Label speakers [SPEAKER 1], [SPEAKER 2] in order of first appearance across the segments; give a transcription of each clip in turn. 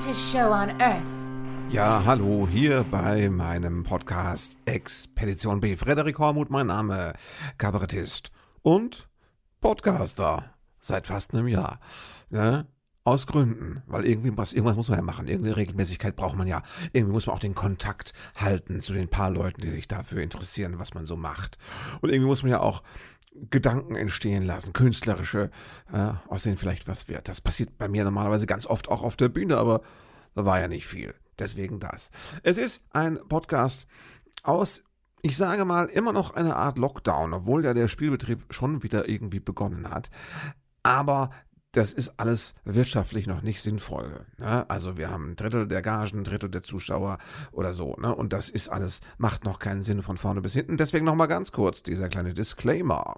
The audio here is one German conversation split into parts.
[SPEAKER 1] greatest show on earth.
[SPEAKER 2] Ja, hallo, hier bei meinem Podcast Expedition B. Frederik Hormuth, mein Name, Kabarettist und Podcaster seit fast einem Jahr. Ne? Aus Gründen, weil irgendwie was, irgendwas muss man ja machen, irgendeine Regelmäßigkeit braucht man ja. Irgendwie muss man auch den Kontakt halten zu den paar Leuten, die sich dafür interessieren, was man so macht. Und irgendwie muss man ja auch Gedanken entstehen lassen, künstlerische, äh, aus denen vielleicht was wird. Das passiert bei mir normalerweise ganz oft auch auf der Bühne, aber da war ja nicht viel. Deswegen das. Es ist ein Podcast aus, ich sage mal, immer noch eine Art Lockdown, obwohl ja der Spielbetrieb schon wieder irgendwie begonnen hat. Aber das ist alles wirtschaftlich noch nicht sinnvoll. Ne? Also wir haben ein Drittel der Gagen, ein Drittel der Zuschauer oder so. Ne? Und das ist alles, macht noch keinen Sinn von vorne bis hinten. Deswegen nochmal ganz kurz dieser kleine Disclaimer.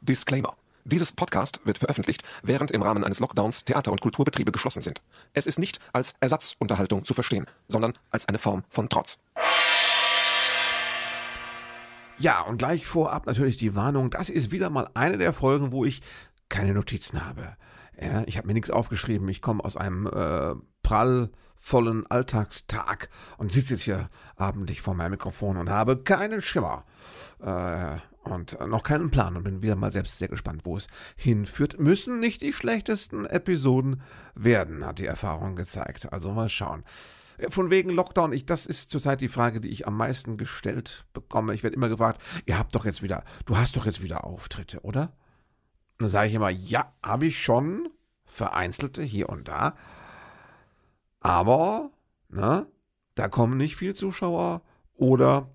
[SPEAKER 3] Disclaimer. Dieses Podcast wird veröffentlicht, während im Rahmen eines Lockdowns Theater- und Kulturbetriebe geschlossen sind. Es ist nicht als Ersatzunterhaltung zu verstehen, sondern als eine Form von Trotz.
[SPEAKER 2] Ja, und gleich vorab natürlich die Warnung, das ist wieder mal eine der Folgen, wo ich keine Notizen habe. Ja, ich habe mir nichts aufgeschrieben. Ich komme aus einem äh, prallvollen Alltagstag und sitze jetzt hier abendlich vor meinem Mikrofon und habe keinen Schimmer äh, und noch keinen Plan und bin wieder mal selbst sehr gespannt, wo es hinführt. Müssen nicht die schlechtesten Episoden werden, hat die Erfahrung gezeigt. Also mal schauen. Von wegen Lockdown, ich, das ist zurzeit die Frage, die ich am meisten gestellt bekomme. Ich werde immer gefragt, ihr habt doch jetzt wieder, du hast doch jetzt wieder Auftritte, oder? Dann sage ich immer, ja, habe ich schon, vereinzelte hier und da. Aber, ne, da kommen nicht viel Zuschauer oder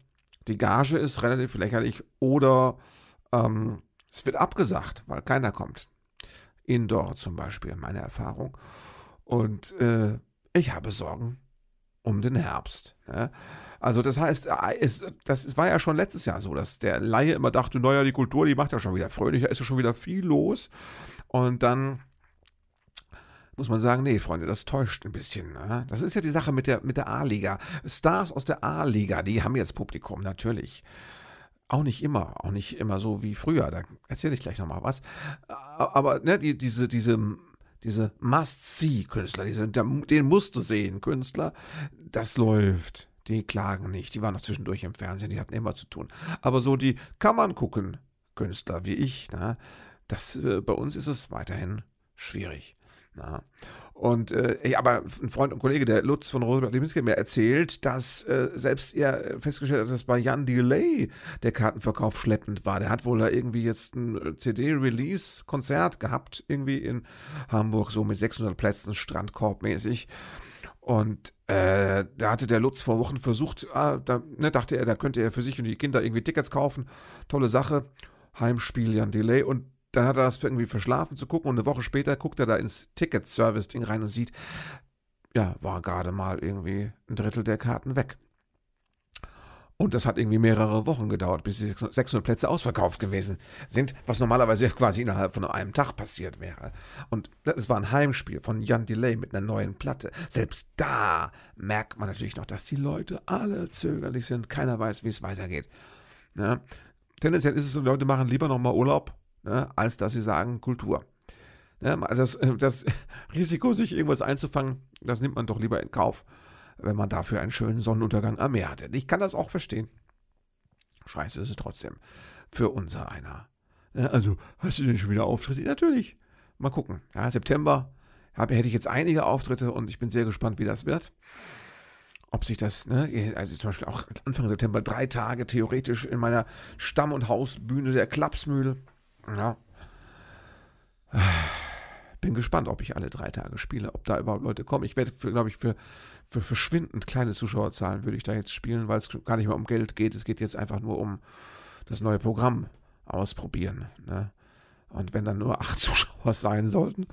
[SPEAKER 2] die Gage ist relativ lächerlich oder ähm, es wird abgesagt, weil keiner kommt. Indoor zum Beispiel, meine Erfahrung. Und äh, ich habe Sorgen um den Herbst. Ne? Also das heißt, äh, es, das war ja schon letztes Jahr so, dass der Laie immer dachte, naja, die Kultur, die macht ja schon wieder fröhlich, da ist ja schon wieder viel los. Und dann muss man sagen, nee, Freunde, das täuscht ein bisschen. Ne? Das ist ja die Sache mit der, mit der A-Liga. Stars aus der A-Liga, die haben jetzt Publikum, natürlich. Auch nicht immer, auch nicht immer so wie früher. Da erzähle ich gleich nochmal was. Aber ne, die, diese, diese, diese Must-See-Künstler, diese, den musst du sehen, Künstler, das läuft. Die klagen nicht. Die waren noch zwischendurch im Fernsehen, die hatten immer zu tun. Aber so die kann man gucken, Künstler wie ich, na, das, äh, bei uns ist es weiterhin schwierig. Na. Und äh, aber ein Freund und Kollege, der Lutz von Robert Leminski, mir erzählt, dass äh, selbst er festgestellt hat, dass bei Jan Delay der Kartenverkauf schleppend war. Der hat wohl da irgendwie jetzt ein CD-Release-Konzert gehabt, irgendwie in Hamburg, so mit 600 Plätzen, Strandkorb-mäßig. Und äh, da hatte der Lutz vor Wochen versucht, ah, da ne, dachte er, da könnte er für sich und die Kinder irgendwie Tickets kaufen. Tolle Sache. Heimspiel, Jan Delay. Und dann hat er das irgendwie verschlafen zu gucken und eine Woche später guckt er da ins Ticket-Service-Ding rein und sieht, ja, war gerade mal irgendwie ein Drittel der Karten weg. Und das hat irgendwie mehrere Wochen gedauert, bis die 600 Plätze ausverkauft gewesen sind, was normalerweise quasi innerhalb von einem Tag passiert wäre. Und es war ein Heimspiel von Jan Delay mit einer neuen Platte. Selbst da merkt man natürlich noch, dass die Leute alle zögerlich sind. Keiner weiß, wie es weitergeht. Ja. Tendenziell ist es so, die Leute machen lieber nochmal Urlaub, ne, als dass sie sagen Kultur. Ja, das, das Risiko, sich irgendwas einzufangen, das nimmt man doch lieber in Kauf wenn man dafür einen schönen Sonnenuntergang am Meer hatte. Ich kann das auch verstehen. Scheiße ist es trotzdem. Für unser einer. Also, hast du denn schon wieder Auftritte? Natürlich. Mal gucken. Ja, September habe, hätte ich jetzt einige Auftritte und ich bin sehr gespannt, wie das wird. Ob sich das, ne, also zum Beispiel auch Anfang September drei Tage theoretisch in meiner Stamm- und Hausbühne der Klapsmühle. Ja bin gespannt, ob ich alle drei Tage spiele, ob da überhaupt Leute kommen. Ich werde, glaube ich, für, für verschwindend kleine Zuschauerzahlen würde ich da jetzt spielen, weil es gar nicht mehr um Geld geht. Es geht jetzt einfach nur um das neue Programm ausprobieren. Ne? Und wenn dann nur acht Zuschauer sein sollten,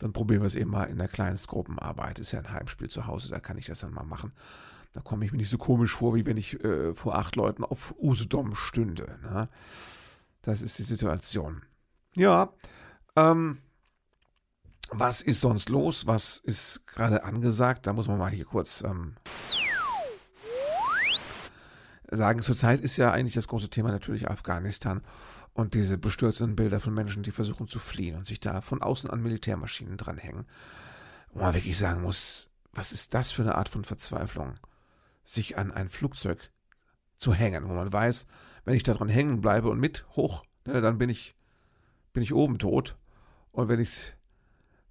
[SPEAKER 2] dann probieren wir es eben mal in der Kleinstgruppenarbeit. Ist ja ein Heimspiel zu Hause, da kann ich das dann mal machen. Da komme ich mir nicht so komisch vor, wie wenn ich äh, vor acht Leuten auf Usedom stünde. Ne? Das ist die Situation. Ja, ähm, was ist sonst los? Was ist gerade angesagt? Da muss man mal hier kurz ähm, sagen. Zurzeit ist ja eigentlich das große Thema natürlich Afghanistan Und diese bestürzenden Bilder von Menschen, die versuchen zu fliehen und sich da von außen an Militärmaschinen dranhängen. Wo man wirklich sagen muss, was ist das für eine Art von Verzweiflung? Sich an ein Flugzeug zu hängen, wo man weiß, wenn ich da dran hängen bleibe und mit hoch, ne, dann bin ich, bin ich oben tot. Und wenn ich,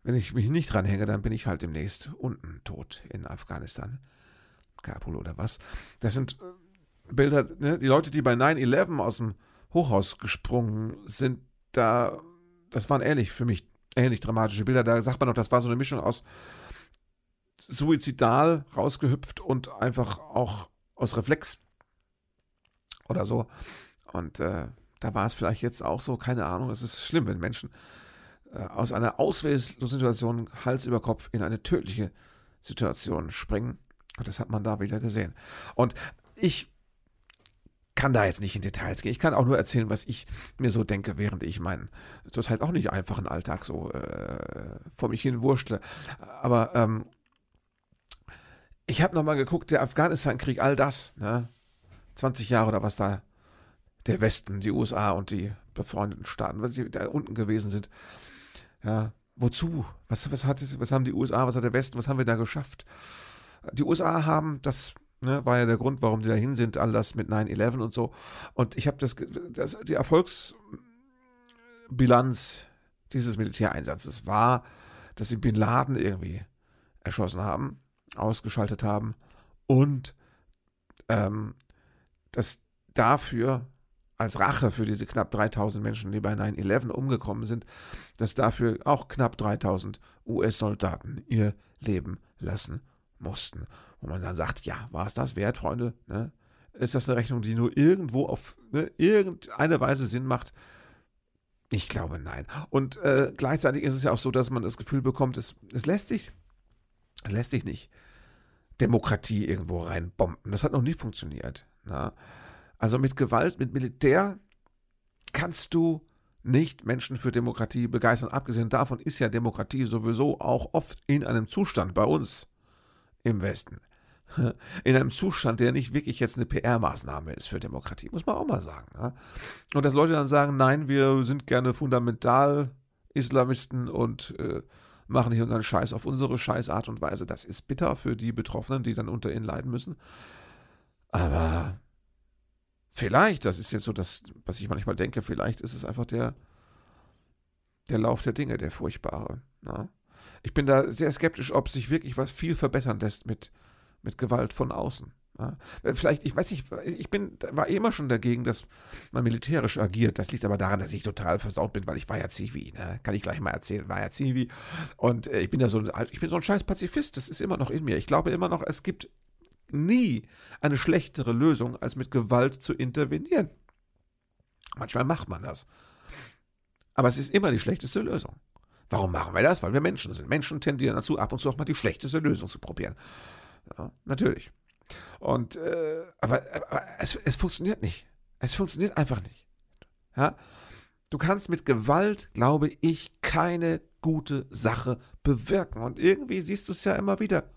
[SPEAKER 2] wenn ich mich nicht dran hänge, dann bin ich halt demnächst unten tot in Afghanistan. Kabul oder was. Das sind äh, Bilder, ne, die Leute, die bei 9-11 aus dem Hochhaus gesprungen sind, da, das waren ähnlich für mich, ähnlich dramatische Bilder. Da sagt man noch, das war so eine Mischung aus suizidal rausgehüpft und einfach auch aus Reflex oder so. Und äh, da war es vielleicht jetzt auch so, keine Ahnung. Es ist schlimm, wenn Menschen aus einer ausweglosen Situation Hals über Kopf in eine tödliche Situation springen. Und das hat man da wieder gesehen. Und ich kann da jetzt nicht in Details gehen. Ich kann auch nur erzählen, was ich mir so denke, während ich meinen zurzeit auch nicht einfachen Alltag so äh, vor mich hin wurschtle. Aber ähm, ich habe nochmal geguckt, der Afghanistan-Krieg, all das, ne? 20 Jahre oder was da der Westen, die USA und die befreundeten Staaten, was sie da unten gewesen sind. Ja, wozu? Was, was, hat, was haben die USA, was hat der Westen, was haben wir da geschafft? Die USA haben, das ne, war ja der Grund, warum die dahin sind, all das mit 9-11 und so. Und ich habe das, das, die Erfolgsbilanz dieses Militäreinsatzes war, dass sie Bin Laden irgendwie erschossen haben, ausgeschaltet haben und ähm, dass dafür als Rache für diese knapp 3000 Menschen, die bei 9-11 umgekommen sind, dass dafür auch knapp 3000 US-Soldaten ihr Leben lassen mussten. Wo man dann sagt, ja, war es das wert, Freunde? Ne? Ist das eine Rechnung, die nur irgendwo auf ne, irgendeine Weise Sinn macht? Ich glaube, nein. Und äh, gleichzeitig ist es ja auch so, dass man das Gefühl bekommt, es, es lässt sich, es lässt sich nicht Demokratie irgendwo reinbomben. Das hat noch nie funktioniert. Na? Also mit Gewalt, mit Militär kannst du nicht Menschen für Demokratie begeistern. Abgesehen davon ist ja Demokratie sowieso auch oft in einem Zustand bei uns im Westen. In einem Zustand, der nicht wirklich jetzt eine PR-Maßnahme ist für Demokratie, muss man auch mal sagen. Ne? Und dass Leute dann sagen, nein, wir sind gerne fundamental Islamisten und äh, machen hier unseren Scheiß auf unsere Scheißart und Weise, das ist bitter für die Betroffenen, die dann unter ihnen leiden müssen. Aber vielleicht, das ist jetzt so das, was ich manchmal denke, vielleicht ist es einfach der, der Lauf der Dinge, der furchtbare. Na? Ne? Ich bin da sehr skeptisch, ob sich wirklich was viel verbessern lässt mit, mit Gewalt von außen. Ja. Äh, vielleicht, ich weiß nicht, ich bin, war immer schon dagegen, dass man militärisch agiert. Das liegt aber daran, dass ich total versaut bin, weil ich war ja Zivi, ne? kann ich gleich mal erzählen, war ja Zivi. Und äh, ich bin ja so ein, ich bin so ein scheiß Pazifist, das ist immer noch in mir. Ich glaube immer noch, es gibt nie eine schlechtere Lösung, als mit Gewalt zu intervenieren. Manchmal macht man das. Aber es ist immer die schlechteste Lösung. Warum machen wir das? Weil wir Menschen sind. Menschen tendieren dazu, ab und zu auch mal die schlechteste Lösung zu probieren. Ja, natürlich. Und, äh, aber, aber es, es funktioniert nicht. Es funktioniert einfach nicht. Ja? Du kannst mit Gewalt, glaube ich, keine gute Sache bewirken. Und irgendwie siehst du es ja immer wieder.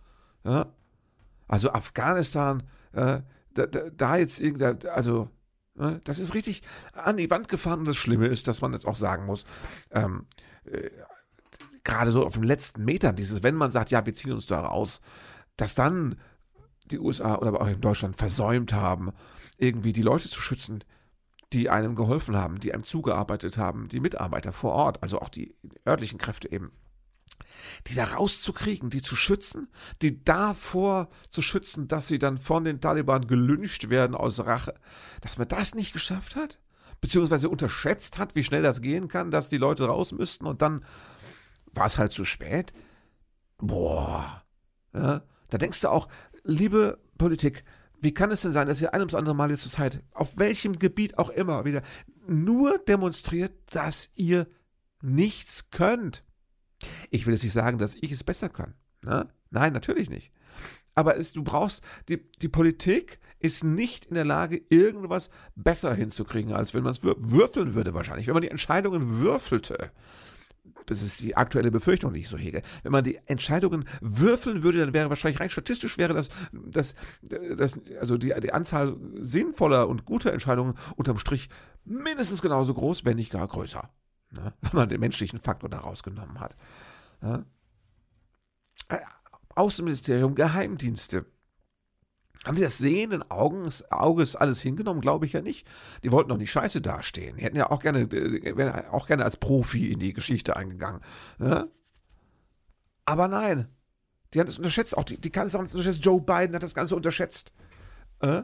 [SPEAKER 2] Ja? Also Afghanistan, äh, da, da, da, jetzt irgendwie, also äh, das ist richtig an die Wand gefahren. Und das Schlimme ist, dass man jetzt auch sagen muss, ähm, äh, gerade so auf den letzten Metern, dieses, wenn man sagt, ja, wir ziehen uns da raus, dass dann die USA oder auch in Deutschland versäumt haben, irgendwie die Leute zu schützen, die einem geholfen haben, die einem zugearbeitet haben, die Mitarbeiter vor Ort, also auch die örtlichen Kräfte eben die da rauszukriegen, die zu schützen, die davor zu schützen, dass sie dann von den Taliban gelünscht werden aus Rache, dass man das nicht geschafft hat, beziehungsweise unterschätzt hat, wie schnell das gehen kann, dass die Leute raus müssten und dann war es halt zu spät. Boah, ja, da denkst du auch, liebe Politik, wie kann es denn sein, dass ihr ein ums andere Mal jetzt zur Zeit, auf welchem Gebiet auch immer, wieder nur demonstriert, dass ihr nichts könnt? Ich will jetzt nicht sagen, dass ich es besser kann. Ne? Nein, natürlich nicht. Aber es, du brauchst, die, die Politik ist nicht in der Lage, irgendwas besser hinzukriegen, als wenn man es würfeln würde wahrscheinlich. Wenn man die Entscheidungen würfelte, das ist die aktuelle Befürchtung, die ich so hege. Wenn man die Entscheidungen würfeln würde, dann wäre wahrscheinlich rein statistisch wäre das, das, das also die, die Anzahl sinnvoller und guter Entscheidungen unterm Strich mindestens genauso groß, wenn nicht gar größer. Ne? Wenn man den menschlichen Faktor da rausgenommen hat. Ne? Außenministerium, Geheimdienste. Haben sie das sehenden Auges, Auges alles hingenommen? Glaube ich ja nicht. Die wollten doch nicht scheiße dastehen. Die hätten ja auch gerne, äh, auch gerne als Profi in die Geschichte eingegangen. Ja? Aber nein. Die haben das unterschätzt. Auch die, die hat es unterschätzt. Joe Biden hat das Ganze unterschätzt. Äh?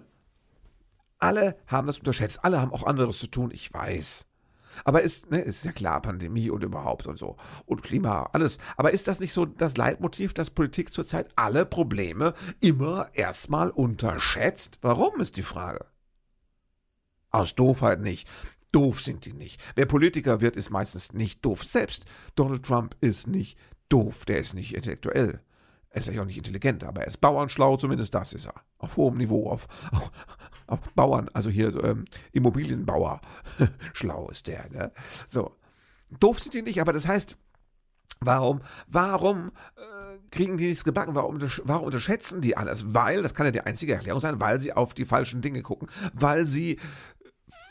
[SPEAKER 2] Alle haben das unterschätzt. Alle haben auch anderes zu tun. Ich weiß. Aber ist, ne, ist ja klar, Pandemie und überhaupt und so. Und Klima, alles. Aber ist das nicht so das Leitmotiv, dass Politik zurzeit alle Probleme immer erstmal unterschätzt? Warum ist die Frage? Aus Doofheit nicht. Doof sind die nicht. Wer Politiker wird, ist meistens nicht doof. Selbst Donald Trump ist nicht doof. Der ist nicht intellektuell. Er ist ja auch nicht intelligent, aber er ist bauernschlau, zumindest das ist er. Auf hohem Niveau, auf, auf, auf Bauern, also hier ähm, Immobilienbauer. Schlau ist der, ne? So. Doof sind die nicht, aber das heißt, warum, warum äh, kriegen die nichts gebacken? Warum, warum unterschätzen die alles? Weil, das kann ja die einzige Erklärung sein, weil sie auf die falschen Dinge gucken, weil sie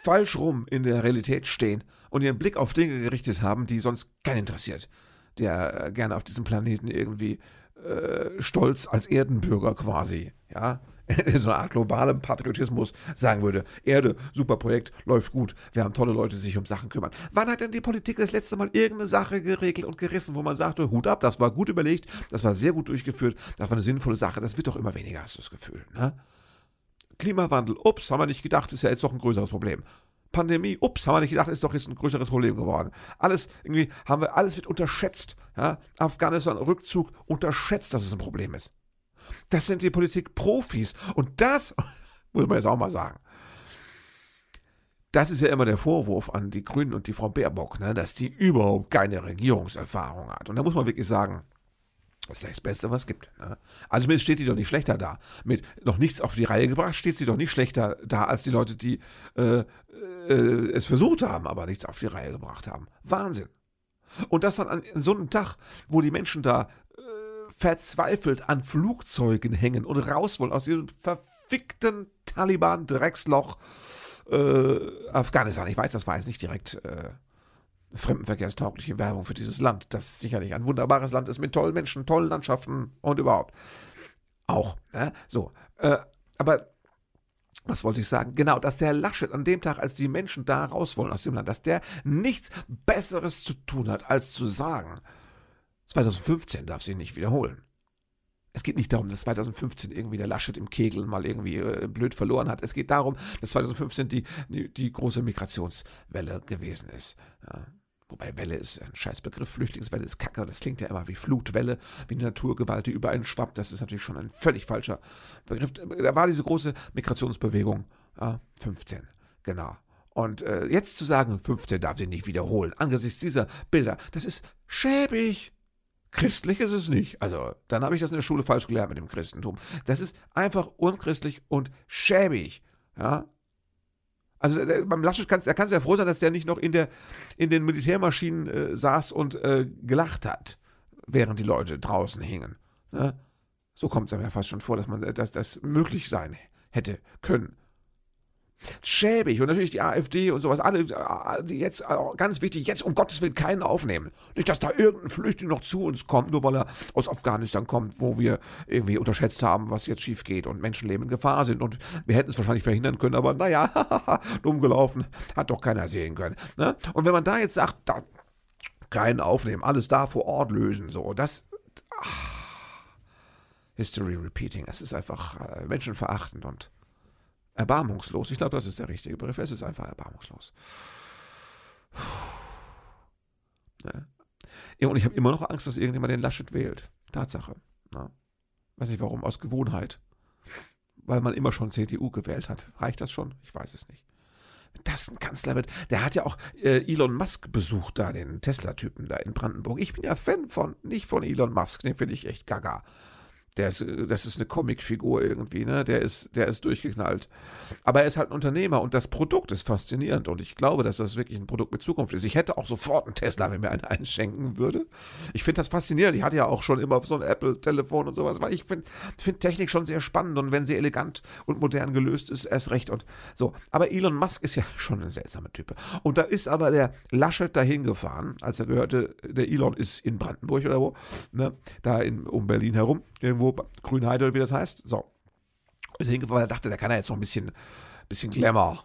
[SPEAKER 2] falsch rum in der Realität stehen und ihren Blick auf Dinge gerichtet haben, die sonst keinen interessiert, der äh, gerne auf diesem Planeten irgendwie äh, stolz als Erdenbürger quasi, ja, so eine Art globalem Patriotismus sagen würde, Erde, super Projekt, läuft gut, wir haben tolle Leute, die sich um Sachen kümmern. Wann hat denn die Politik das letzte Mal irgendeine Sache geregelt und gerissen, wo man sagte, Hut ab, das war gut überlegt, das war sehr gut durchgeführt, das war eine sinnvolle Sache, das wird doch immer weniger, hast du das Gefühl, ne? Klimawandel, ups, haben wir nicht gedacht, ist ja jetzt doch ein größeres Problem. Pandemie, ups, haben wir nicht gedacht, ist doch jetzt ein größeres Problem geworden. Alles irgendwie haben wir, alles wird unterschätzt. Ja? Afghanistan, Rückzug, unterschätzt, dass es ein Problem ist. Das sind die Politikprofis. Und das, muss man jetzt auch mal sagen, das ist ja immer der Vorwurf an die Grünen und die Frau Baerbock, ne, dass die überhaupt keine Regierungserfahrung hat. Und da muss man wirklich sagen, das ist das Beste, was es gibt. Ne? Also zumindest steht die doch nicht schlechter da. Mit noch nichts auf die Reihe gebracht, steht sie doch nicht schlechter da als die Leute, die äh, äh, es versucht haben, aber nichts auf die Reihe gebracht haben. Wahnsinn. Und das dann an so einem Tag, wo die Menschen da verzweifelt an Flugzeugen hängen und raus wollen aus diesem verfickten Taliban-Drecksloch äh, Afghanistan. Ich weiß, das war jetzt nicht direkt äh, fremdenverkehrstaugliche Werbung für dieses Land, das sicherlich ein wunderbares Land ist mit tollen Menschen, tollen Landschaften und überhaupt. Auch. Ne? So. Äh, aber was wollte ich sagen? Genau, dass der Laschet an dem Tag, als die Menschen da raus wollen aus dem Land, dass der nichts Besseres zu tun hat, als zu sagen, 2015 darf sie nicht wiederholen. Es geht nicht darum, dass 2015 irgendwie der Laschet im Kegel mal irgendwie äh, blöd verloren hat. Es geht darum, dass 2015 die, die, die große Migrationswelle gewesen ist. Ja. Wobei Welle ist ein Scheißbegriff, Flüchtlingswelle ist Kacke, das klingt ja immer wie Flutwelle, wie eine Naturgewalt, die überall schwappt. Das ist natürlich schon ein völlig falscher Begriff. Da war diese große Migrationsbewegung, ja, 15, genau. Und äh, jetzt zu sagen, 15 darf sie nicht wiederholen, angesichts dieser Bilder, das ist schäbig. Christlich ist es nicht. Also, dann habe ich das in der Schule falsch gelernt mit dem Christentum. Das ist einfach unchristlich und schäbig. Ja. Also der, beim Laschet kann er kann ja froh sein, dass der nicht noch in der in den Militärmaschinen äh, saß und äh, gelacht hat, während die Leute draußen hingen. Ne? So kommt es einem ja fast schon vor, dass man dass das möglich sein hätte können schäbig. Und natürlich die AfD und sowas, alle, die jetzt, äh, ganz wichtig, jetzt um Gottes Willen keinen aufnehmen. Nicht, dass da irgendein Flüchtling noch zu uns kommt, nur weil er aus Afghanistan kommt, wo wir irgendwie unterschätzt haben, was jetzt schief geht und Menschenleben in Gefahr sind. Und wir hätten es wahrscheinlich verhindern können, aber naja, dumm gelaufen, hat doch keiner sehen können. Ne? Und wenn man da jetzt sagt, da, keinen aufnehmen, alles da vor Ort lösen, so, das. Ach, History repeating, es ist einfach äh, menschenverachtend und erbarmungslos. Ich glaube, das ist der richtige Begriff. Es ist einfach erbarmungslos. Ja. Und ich habe immer noch Angst, dass irgendjemand den Laschet wählt. Tatsache. Ja. Weiß nicht warum, aus Gewohnheit. Weil man immer schon CDU gewählt hat. Reicht das schon? Ich weiß es nicht. Wenn das ein Kanzler wird, der hat ja auch äh, Elon Musk besucht, da, den Tesla-Typen da in Brandenburg. Ich bin ja Fan von, nicht von Elon Musk, den finde ich echt gaga Der ist, das ist eine Comicfigur irgendwie, ne? Der ist, der ist durchgeknallt. Aber er ist halt ein Unternehmer und das Produkt ist faszinierend und ich glaube, dass das wirklich ein Produkt mit Zukunft ist. Ich hätte auch sofort einen Tesla, wenn mir einen einschenken würde. Ich finde das faszinierend. Ich hatte ja auch schon immer so ein Apple-Telefon und sowas, weil ich finde find Technik schon sehr spannend und wenn sie elegant und modern gelöst ist, erst recht und so. Aber Elon Musk ist ja schon ein seltsamer Typ. Und da ist aber der Laschet dahin gefahren, als er gehörte, der Elon ist in Brandenburg oder wo, ne? Da in, um Berlin herum, irgendwo Grünheide oder wie das heißt. So. Ist hingefahren, er dachte, der kann ja jetzt noch ein bisschen, bisschen Glamour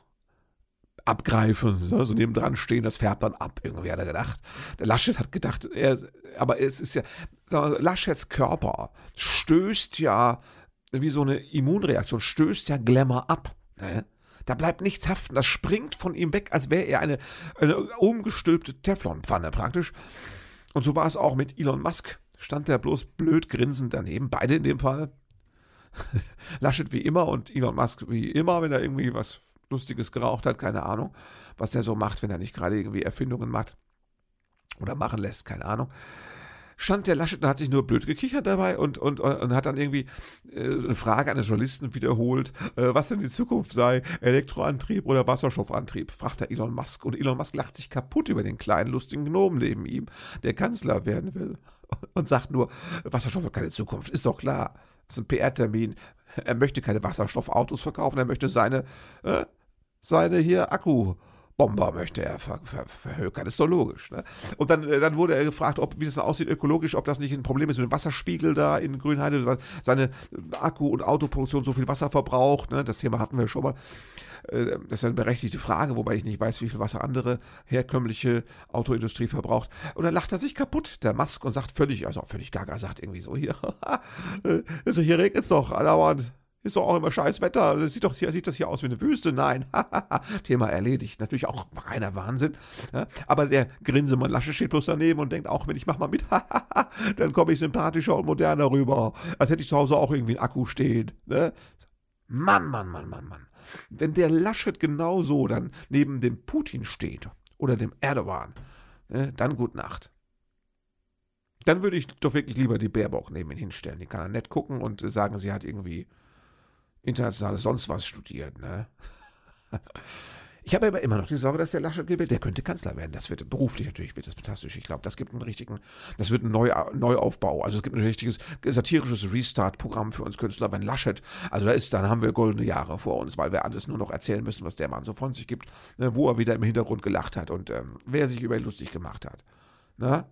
[SPEAKER 2] abgreifen, so, so nebendran stehen, das färbt dann ab, irgendwie hat er gedacht. Der Laschet hat gedacht, er, aber es ist ja, mal, Laschets Körper stößt ja, wie so eine Immunreaktion, stößt ja Glamour ab. Ne? Da bleibt nichts haften, das springt von ihm weg, als wäre er eine, eine umgestülpte Teflonpfanne praktisch. Und so war es auch mit Elon Musk stand er bloß blöd grinsend daneben, beide in dem Fall. Laschet wie immer und Elon Musk wie immer, wenn er irgendwie was Lustiges geraucht hat, keine Ahnung, was er so macht, wenn er nicht gerade irgendwie Erfindungen macht oder machen lässt, keine Ahnung. Stand der Laschet und hat sich nur blöd gekichert dabei und, und, und hat dann irgendwie äh, eine Frage eines Journalisten wiederholt, äh, was denn die Zukunft sei, Elektroantrieb oder Wasserstoffantrieb, fragt er Elon Musk. Und Elon Musk lacht sich kaputt über den kleinen, lustigen Gnomen neben ihm, der Kanzler werden will und sagt nur, Wasserstoff hat keine Zukunft, ist doch klar. Das ist ein PR-Termin. Er möchte keine Wasserstoffautos verkaufen, er möchte seine, äh, seine hier Akkubomber möchte er ver, ver, verhökern, ist doch logisch. Ne? Und dann, äh, dann wurde er gefragt, ob, wie das aussieht ökologisch, ob das nicht ein Problem ist mit dem Wasserspiegel da in Grünheide, weil seine Akku- und Autoproduktion so viel Wasser verbraucht. Ne? Das Thema hatten wir schon mal. Äh, das ist eine berechtigte Frage, wobei ich nicht weiß, wie viel Wasser andere herkömmliche Autoindustrie verbraucht. Und dann lacht er sich kaputt, der Musk, und sagt völlig, also völlig gaga, sagt irgendwie so, hier, also hier regnet es doch andauernd. Ist doch auch immer scheiß Wetter. Das sieht doch sieht das hier aus wie eine Wüste? Nein. Thema erledigt. Natürlich auch reiner Wahnsinn. Ja, aber der Grinsemann Lasche steht bloß daneben und denkt auch, wenn ich mach mal mit, dann komme ich sympathischer und moderner rüber. Als hätte ich zu Hause auch irgendwie einen Akku stehen. Ne? Mann, Mann, Mann, Mann, Mann. Wenn der Laschet genauso dann neben dem Putin steht oder dem Erdogan, ne, dann gut Nacht. Dann würde ich doch wirklich lieber die Baerbock neben ihn hinstellen. Die kann er nett gucken und sagen, sie hat irgendwie internationales sonst was studiert. Ne? Ich habe aber immer noch die Sorge, dass der Laschet gewählt, der könnte Kanzler werden. Das wird beruflich natürlich wird das fantastisch. Ich glaube, das gibt einen richtigen, das wird ein Neu, Neuaufbau. Also es gibt ein richtiges satirisches Restart-Programm für uns Künstler, wenn Laschet, also da ist, dann haben wir goldene Jahre vor uns, weil wir alles nur noch erzählen müssen, was der Mann so von sich gibt, ne, wo er wieder im Hintergrund gelacht hat und ähm, wer sich über ihn lustig gemacht hat. Na?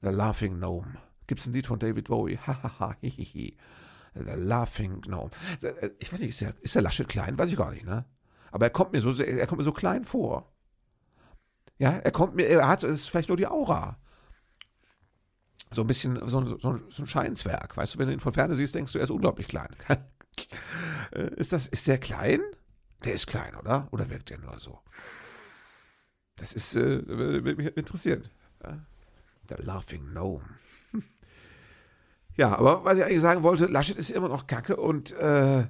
[SPEAKER 2] The Laughing Gnome. Gibt es ein Lied von David Bowie? Hahaha, hihihi. The Laughing Gnome. Äh, ich weiß nicht, ist der, ist der Laschet klein? Weiß ich gar nicht, ne? Aber er kommt mir so, er kommt mir so klein vor. Ja, er kommt mir, er hat, es ist vielleicht nur die Aura. So ein bisschen, so, so, so ein Scheinzwerg. Weißt du, wenn du ihn von Ferne siehst, denkst du, er ist unglaublich klein. Äh, ist das, ist der klein? Der ist klein, oder? Oder wirkt der nur so? Das ist, äh, mich interessieren. Ja? The Laughing Gnome. Ja, aber was ich eigentlich sagen wollte, Laschet ist immer noch kacke und äh,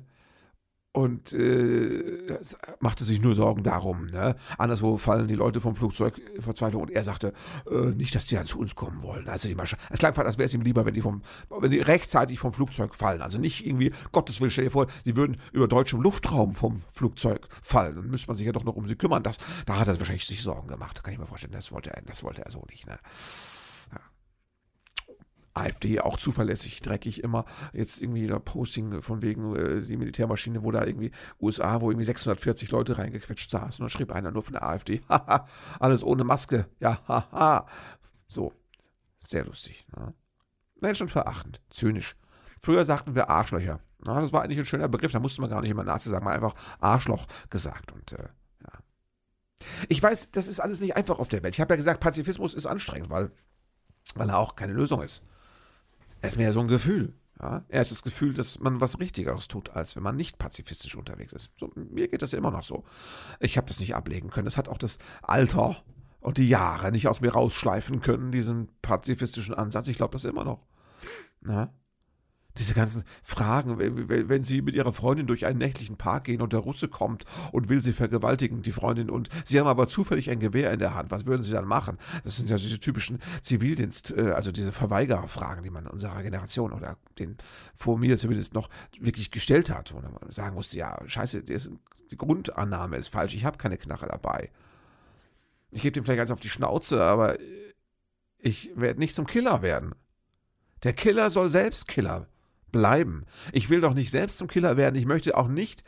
[SPEAKER 2] und äh, machte sich nur Sorgen darum. Ne? Anderswo fallen die Leute vom Flugzeug Verzweiflung und er sagte, äh, nicht, dass die dann zu uns kommen wollen. Also es klang fast, als wäre es ihm lieber, wenn die, vom, wenn die rechtzeitig vom Flugzeug fallen. Also nicht irgendwie, Gottes Willen, stell dir vor, sie würden über deutschem Luftraum vom Flugzeug fallen. Dann müsste man sich ja doch noch um sie kümmern. Das, da hat er wahrscheinlich sich Sorgen gemacht. Kann ich mir vorstellen. Das wollte er, das wollte er so nicht. Ne? AfD auch zuverlässig, dreckig immer. Jetzt irgendwie da Posting von wegen äh, die Militärmaschine, wo da irgendwie USA, wo irgendwie 640 Leute reingequetscht saßen. Und dann schrieb einer nur von der AfD, haha, alles ohne Maske. Ja, haha. So, sehr lustig. Ne? Menschenverachtend, zynisch. Früher sagten wir Arschlöcher. Na, das war eigentlich ein schöner Begriff, da musste man gar nicht immer Nazi sagen, man einfach Arschloch gesagt. Und äh. Ich weiß, das ist alles nicht einfach auf der Welt. Ich habe ja gesagt, Pazifismus ist anstrengend, weil, weil er auch keine Lösung ist. Er ist mehr so ein Gefühl. Ja? Er ist das Gefühl, dass man was Richtigeres tut, als wenn man nicht pazifistisch unterwegs ist. So, mir geht das ja immer noch so. Ich habe das nicht ablegen können. Das hat auch das Alter und die Jahre nicht aus mir rausschleifen können, diesen pazifistischen Ansatz. Ich glaube das immer noch. Na? Diese ganzen Fragen, wenn sie mit ihrer Freundin durch einen nächtlichen Park gehen und der Russe kommt und will sie vergewaltigen, die Freundin, und sie haben aber zufällig ein Gewehr in der Hand, was würden sie dann machen? Das sind ja diese typischen Zivildienst, äh, also diese Verweigererfragen, die man unserer Generation oder den vor mir zumindest noch wirklich gestellt hat, wo man sagen musste, ja, scheiße, die Grundannahme ist falsch, ich habe keine Knarre dabei. Ich gebe dem vielleicht ganz auf die Schnauze, aber ich werde nicht zum Killer werden. Der Killer soll selbst Killer werden bleiben. Ich will doch nicht selbst zum Killer werden. Ich möchte auch nicht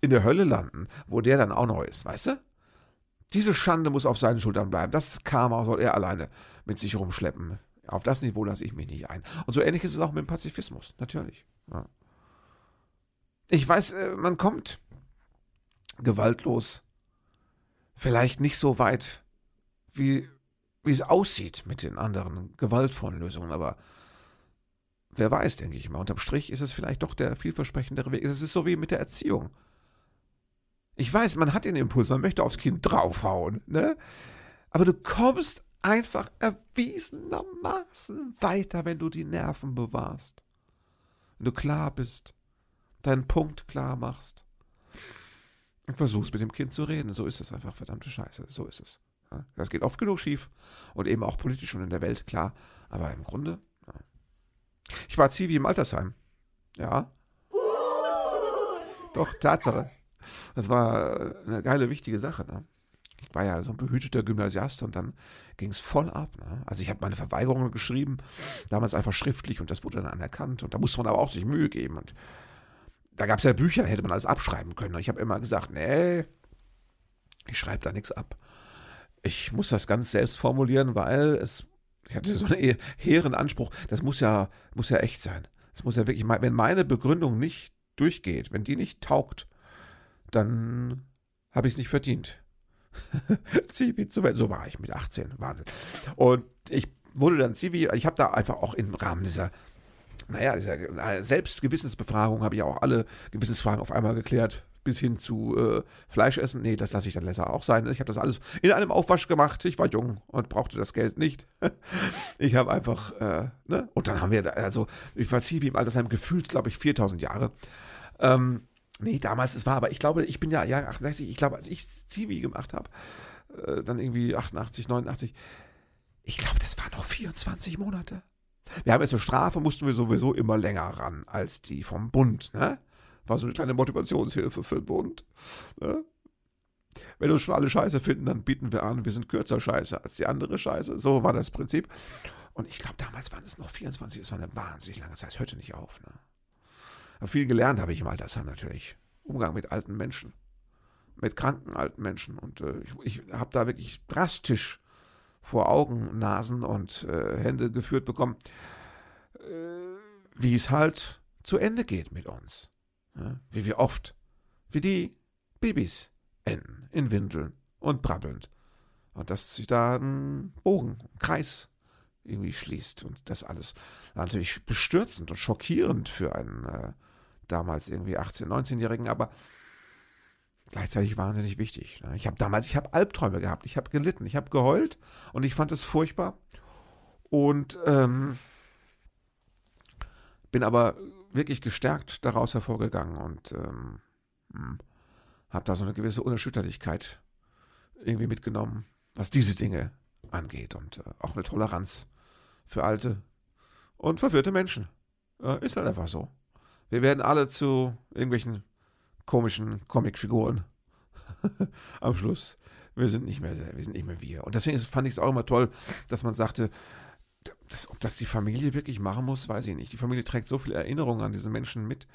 [SPEAKER 2] in der Hölle landen, wo der dann auch noch ist, weißt du? Diese Schande muss auf seinen Schultern bleiben. Das Karma soll er alleine mit sich rumschleppen. Auf das Niveau lasse ich mich nicht ein. Und so ähnlich ist es auch mit dem Pazifismus, natürlich. Ja. Ich weiß, äh, man kommt gewaltlos vielleicht nicht so weit, wie, wie es aussieht mit den anderen gewaltvollen Lösungen, aber Wer weiß, denke ich mal. Unterm Strich ist es vielleicht doch der vielversprechendere Weg. Es ist so wie mit der Erziehung. Ich weiß, man hat den Impuls, man möchte aufs Kind draufhauen, ne? Aber du kommst einfach erwiesenermaßen weiter, wenn du die Nerven bewahrst. Wenn du klar bist, deinen Punkt klar machst und versuchst mit dem Kind zu reden. So ist es einfach, verdammte Scheiße. So ist es. Das geht oft genug schief und eben auch politisch und in der Welt, klar. Aber im Grunde ich war Zivi im Altersheim. Ja. Doch, Tatsache. Das war eine geile, wichtige Sache. Ne? Ich war ja so ein behüteter Gymnasiast und dann ging es voll ab. Ne? Also ich habe meine Verweigerungen geschrieben, damals einfach schriftlich und das wurde dann anerkannt. Und da musste man aber auch sich Mühe geben. Und da gab es ja Bücher, hätte man alles abschreiben können. Und ich habe immer gesagt, nee, ich schreibe da nichts ab. Ich muss das ganz selbst formulieren, weil es ich hatte so einen hehren Anspruch. Das muss ja, muss ja echt sein. Das muss ja wirklich, wenn meine Begründung nicht durchgeht, wenn die nicht taugt, dann habe ich es nicht verdient. Zivi zu werden. So war ich mit 18. Wahnsinn. Und ich wurde dann Zivi, ich habe da einfach auch im Rahmen dieser, naja, dieser Selbstgewissensbefragung habe ich auch alle Gewissensfragen auf einmal geklärt bis hin zu äh, Fleisch essen. Nee, das lasse ich dann lesser auch sein. Ich habe das alles in einem Aufwasch gemacht. Ich war jung und brauchte das Geld nicht. ich habe einfach, äh, ne? Und dann haben wir, also, ich war Zivi im Altersheim gefühlt, glaube ich, 4000 Jahre. Ähm, nee, damals, es war aber, ich glaube, ich bin ja Jahr 68, ich glaube, als ich Zivi gemacht habe, äh, dann irgendwie 88, 89, ich glaube, das waren noch 24 Monate. Wir haben jetzt eine Strafe, mussten wir sowieso immer länger ran als die vom Bund, ne? War so eine kleine Motivationshilfe für den Bund. Ne? Wenn uns schon alle scheiße finden, dann bieten wir an, wir sind kürzer scheiße als die andere Scheiße. So war das Prinzip. Und ich glaube, damals waren es noch 24, das war eine wahnsinnig lange Zeit. Es hörte nicht auf. Ne? Aber viel gelernt habe ich im Altersheim natürlich. Umgang mit alten Menschen. Mit kranken alten Menschen. Und äh, ich, ich habe da wirklich drastisch vor Augen, Nasen und äh, Hände geführt bekommen, äh, wie es halt zu Ende geht mit uns. Wie wir oft, wie die Babys enden, in Windeln und brabbelnd. Und dass sich da ein Bogen, ein Kreis irgendwie schließt. Und das alles natürlich bestürzend und schockierend für einen äh, damals irgendwie 18-, 19-Jährigen, aber gleichzeitig wahnsinnig wichtig. Ne? Ich habe damals, ich habe Albträume gehabt, ich habe gelitten, ich habe geheult und ich fand es furchtbar. Und ähm, bin aber wirklich gestärkt daraus hervorgegangen und ähm, hm, habe da so eine gewisse Unerschütterlichkeit irgendwie mitgenommen, was diese Dinge angeht und äh, auch eine Toleranz für alte und verwirrte Menschen. Äh, ist halt einfach so. Wir werden alle zu irgendwelchen komischen Comicfiguren am Schluss. Wir sind nicht mehr, wir sind nicht mehr wir. Und deswegen fand ich es auch immer toll, dass man sagte, das, ob das die Familie wirklich machen muss, weiß ich nicht. Die Familie trägt so viele Erinnerungen an diese Menschen mit.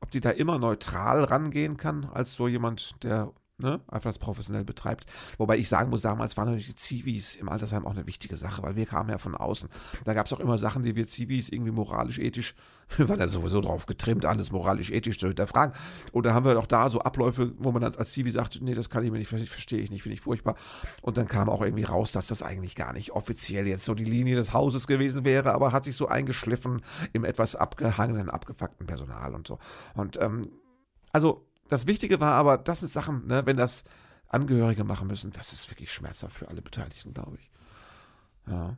[SPEAKER 2] Ob die da immer neutral rangehen kann, als so jemand, der ne, einfach das professionell betreibt. Wobei ich sagen muss, damals waren natürlich die Zivis im Altersheim auch eine wichtige Sache, weil wir kamen ja von außen. Da gab es auch immer Sachen, die wir Zivis irgendwie moralisch, ethisch, wir waren ja sowieso drauf getrimmt, alles moralisch, ethisch zu hinterfragen. Und da haben wir doch da so Abläufe, wo man als, als Zivi sagt, nee, das kann ich mir nicht, verstehe ich nicht, finde ich furchtbar. Und dann kam auch irgendwie raus, dass das eigentlich gar nicht offiziell jetzt so die Linie des Hauses gewesen wäre, aber hat sich so eingeschliffen im etwas abgehangenen, abgefuckten Personal und so. Und ähm, also das Wichtige war aber, das sind Sachen, ne, wenn das Angehörige machen müssen, das ist wirklich schmerzhaft für alle Beteiligten, glaube ich. Ja.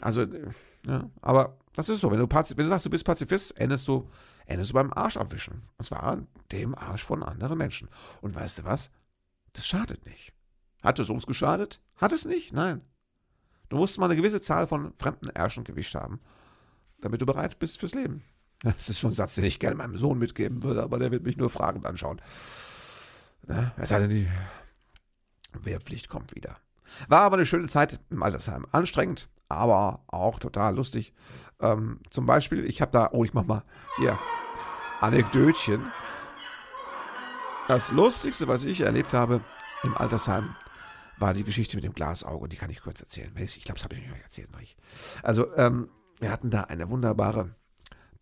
[SPEAKER 2] Also, äh, ja, aber das ist so. Wenn du, wenn du sagst, du bist Pazifist, endest du, endest du beim Arsch abwischen. Und zwar dem Arsch von anderen Menschen. Und weißt du was? Das schadet nicht. Hat es uns geschadet? Hat es nicht? Nein. Du musst mal eine gewisse Zahl von fremden Ärschen gewischt haben, damit du bereit bist fürs Leben. Das ist schon ein Satz, den ich gerne meinem Sohn mitgeben würde, aber der wird mich nur fragend anschauen. es sei denn, die Wehrpflicht kommt wieder. War aber eine schöne Zeit im Altersheim. Anstrengend, aber auch total lustig. Ähm, zum Beispiel, ich habe da, oh, ich mach mal hier Anekdötchen. Das Lustigste, was ich erlebt habe im Altersheim, war die Geschichte mit dem Glasauge. Die kann ich kurz erzählen. Ich glaube, das habe ich euch erzählt noch nicht. Also, ähm, wir hatten da eine wunderbare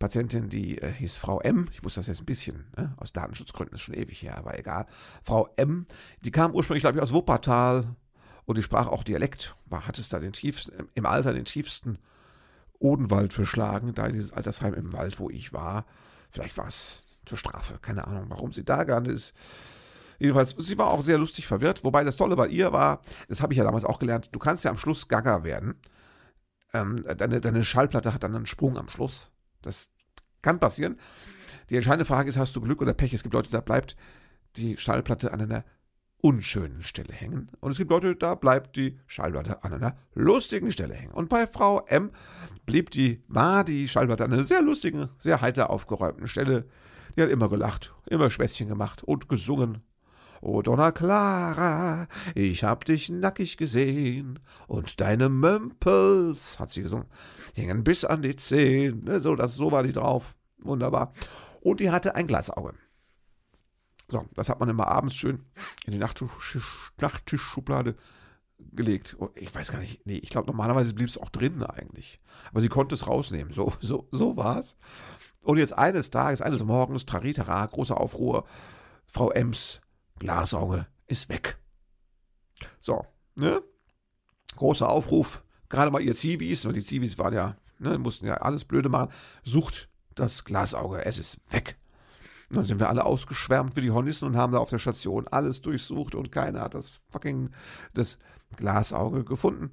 [SPEAKER 2] Patientin, die äh, hieß Frau M. Ich muss das jetzt ein bisschen, ne, aus Datenschutzgründen, ist schon ewig her, aber egal. Frau M., die kam ursprünglich, glaube ich, aus Wuppertal und die sprach auch Dialekt, war, hat es da den tiefsten, im Alter den tiefsten Odenwald verschlagen, da in dieses Altersheim im Wald, wo ich war. Vielleicht war es zur Strafe, keine Ahnung, warum sie da gelandet ist. Jedenfalls, sie war auch sehr lustig verwirrt, wobei das Tolle bei ihr war, das habe ich ja damals auch gelernt, du kannst ja am Schluss Gaga werden. Ähm, deine, deine Schallplatte hat dann einen Sprung am Schluss. Das kann passieren. Die entscheidende Frage ist, hast du Glück oder Pech? Es gibt Leute, da bleibt die Schallplatte an einer unschönen Stelle hängen. Und es gibt Leute, da bleibt die Schallplatte an einer lustigen Stelle hängen. Und bei Frau M blieb die, war die Schallplatte an einer sehr lustigen, sehr heiter aufgeräumten Stelle. Die hat immer gelacht, immer Späßchen gemacht und gesungen. O Donna Clara, ich hab dich nackig gesehen und deine Mömpels, hat sie gesungen, hingen bis an die Zehen. Ne, so, das, so war die drauf. Wunderbar. Und die hatte ein Glasauge. So, das hat man immer abends schön in die Nachttischschublade gelegt. Ich weiß gar nicht, nee, ich glaube, normalerweise blieb es auch drin eigentlich. Aber sie konnte es rausnehmen. So, so, so war es. Und jetzt eines Tages, eines Morgens, Taritara, großer Aufruhr, Frau Ems Glasauge ist weg. So, ne? Großer Aufruf. Gerade mal ihr Zivis, und die Zivis waren ja, ne, mussten ja alles blöde machen. Sucht das Glasauge, es ist weg. Dann sind wir alle ausgeschwärmt wie die Hornissen und haben da auf der Station alles durchsucht und keiner hat das fucking, das Glasauge gefunden.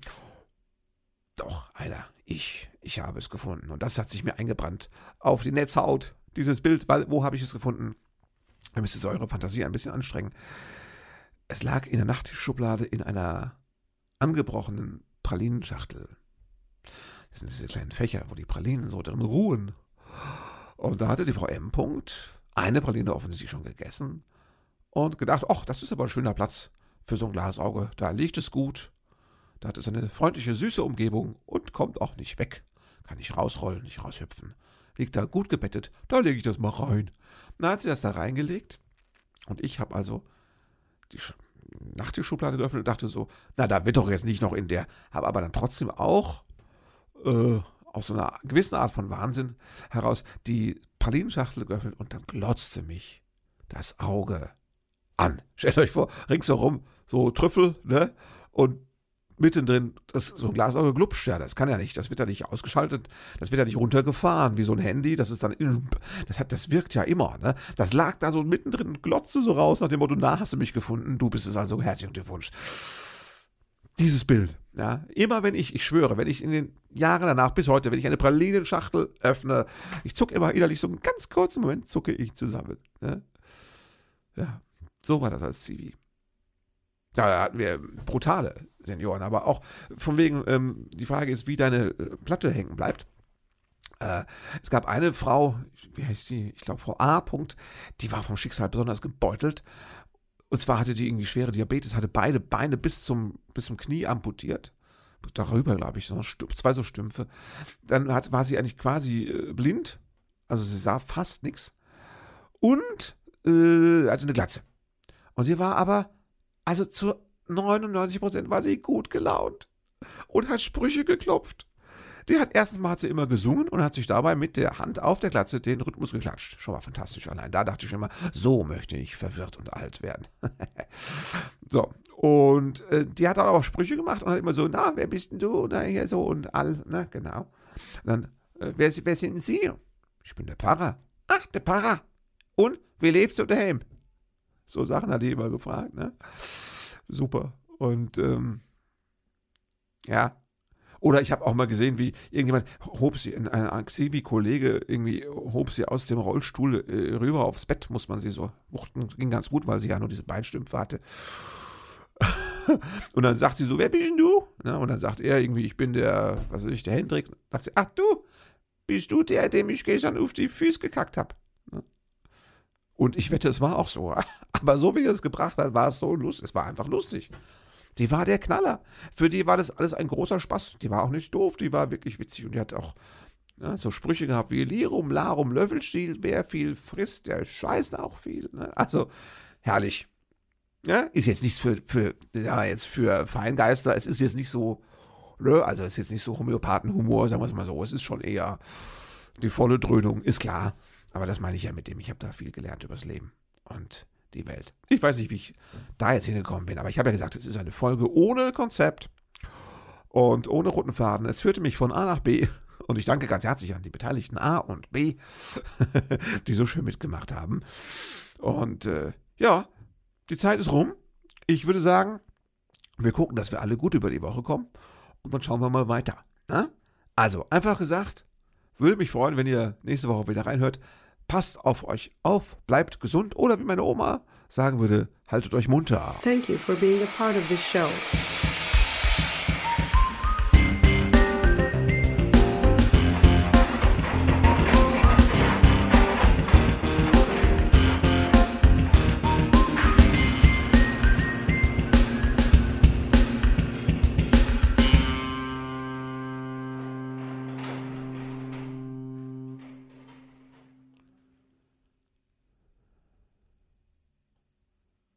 [SPEAKER 2] Doch, einer, ich, ich habe es gefunden. Und das hat sich mir eingebrannt auf die Netzhaut, dieses Bild, weil, wo habe ich es gefunden? Ihr müsst jetzt eure Fantasie ein bisschen anstrengen. Es lag in der Nachttischschublade in einer angebrochenen Pralinenschachtel. Das sind diese kleinen Fächer, wo die Pralinen so drin ruhen. Und da hatte die Frau M. -Punkt eine Praline offensichtlich schon gegessen und gedacht, ach, das ist aber ein schöner Platz für so ein Glasauge. Da liegt es gut. Da hat es eine freundliche, süße Umgebung und kommt auch nicht weg. Kann nicht rausrollen, nicht raushüpfen. Liegt da gut gebettet. Da lege ich das mal rein. Dann hat sie das da reingelegt und ich habe also die Nachttischschublade geöffnet und dachte so, na, da wird doch jetzt nicht noch in der, habe aber dann trotzdem auch äh, aus so einer gewissen Art von Wahnsinn heraus die Pralinenschachtel geöffnet und dann glotzte mich das Auge an. Stellt euch vor, ringsherum so Trüffel, ne? Und mittendrin das, so ein Glasauge glupscht ja, das kann ja nicht, das wird ja nicht ausgeschaltet, das wird ja nicht runtergefahren wie so ein Handy, das ist dann, das hat, das wirkt ja immer, ne? Das lag da so mittendrin und glotzte so raus nach dem Motto, na, hast du mich gefunden, du bist es also, herzlichen Glückwunsch. Dieses Bild, ja, immer wenn ich, ich schwöre, wenn ich in den Jahren danach bis heute, wenn ich eine Pralinenschachtel öffne, ich zucke immer innerlich so einen ganz kurzen Moment, zucke ich zusammen, ne? Ja, so war das als Zivi. Da hatten wir brutale Senioren, aber auch von wegen, ähm, die Frage ist, wie deine äh, Platte hängen bleibt. Äh, es gab eine Frau, wie heißt sie? Ich glaube, Frau A. -Punkt, die war vom Schicksal besonders gebeutelt. Und zwar hatte die irgendwie schwere Diabetes, hatte beide Beine bis zum, bis zum Knie amputiert. Darüber, glaube ich, so zwei so Stümpfe. Dann hat, war sie eigentlich quasi äh, blind. Also sie sah fast nichts. Und äh, hatte eine Glatze. Und sie war aber also zu 99% war sie gut gelaunt und hat Sprüche geklopft. Die hat erstens mal hat sie immer gesungen und hat sich dabei mit der Hand auf der Glatze den Rhythmus geklatscht. Schon mal fantastisch allein. Da dachte ich immer, so möchte ich verwirrt und alt werden. so, und äh, die hat dann auch Sprüche gemacht und hat immer so, na, wer bist denn du? Na, hier so und all, na, genau. Und dann, äh, wer, wer sind Sie? Ich bin der Pfarrer. Ach, der Pfarrer. Und, wie lebst du daheim? So Sachen hat die immer gefragt, ne? Super. Und ähm, ja. Oder ich habe auch mal gesehen, wie irgendjemand hob sie, ein, ein Xivi-Kollege irgendwie hob sie aus dem Rollstuhl äh, rüber aufs Bett, muss man sie so wuchten. Ging ganz gut, weil sie ja nur diese Beinstümpfe hatte. und dann sagt sie so, wer bist denn du? Na, und dann sagt er irgendwie, ich bin der, was weiß ich, der Hendrik. Sagt sie, ach du, bist du der, dem ich gestern auf die Füße gekackt habe? Und ich wette, es war auch so. Aber so wie er es gebracht hat, war es so lustig. Es war einfach lustig. Die war der Knaller. Für die war das alles ein großer Spaß. Die war auch nicht doof, die war wirklich witzig und die hat auch ja, so Sprüche gehabt wie Lirum, Larum, Löffelstiel, wer viel frisst, der scheißt auch viel. Ne? Also herrlich. Ja, ist jetzt nichts für, für, ja, jetzt für Feingeister, es ist jetzt nicht so, ne? also es ist jetzt nicht so Homöopathenhumor, sagen wir es mal so, es ist schon eher die volle Dröhnung, ist klar. Aber das meine ich ja mit dem, ich habe da viel gelernt übers Leben. Und die Welt. Ich weiß nicht, wie ich da jetzt hingekommen bin, aber ich habe ja gesagt, es ist eine Folge ohne Konzept und ohne roten Faden. Es führte mich von A nach B. Und ich danke ganz herzlich an die Beteiligten A und B, die so schön mitgemacht haben. Und äh, ja, die Zeit ist rum. Ich würde sagen, wir gucken, dass wir alle gut über die Woche kommen. Und dann schauen wir mal weiter. Na? Ne? Also, einfach gesagt, würde mich freuen, wenn ihr nächste Woche wieder reinhört. Passt auf euch auf, bleibt gesund oder wie meine Oma sagen würde, haltet euch munter.
[SPEAKER 4] Thank you for being a part of this show.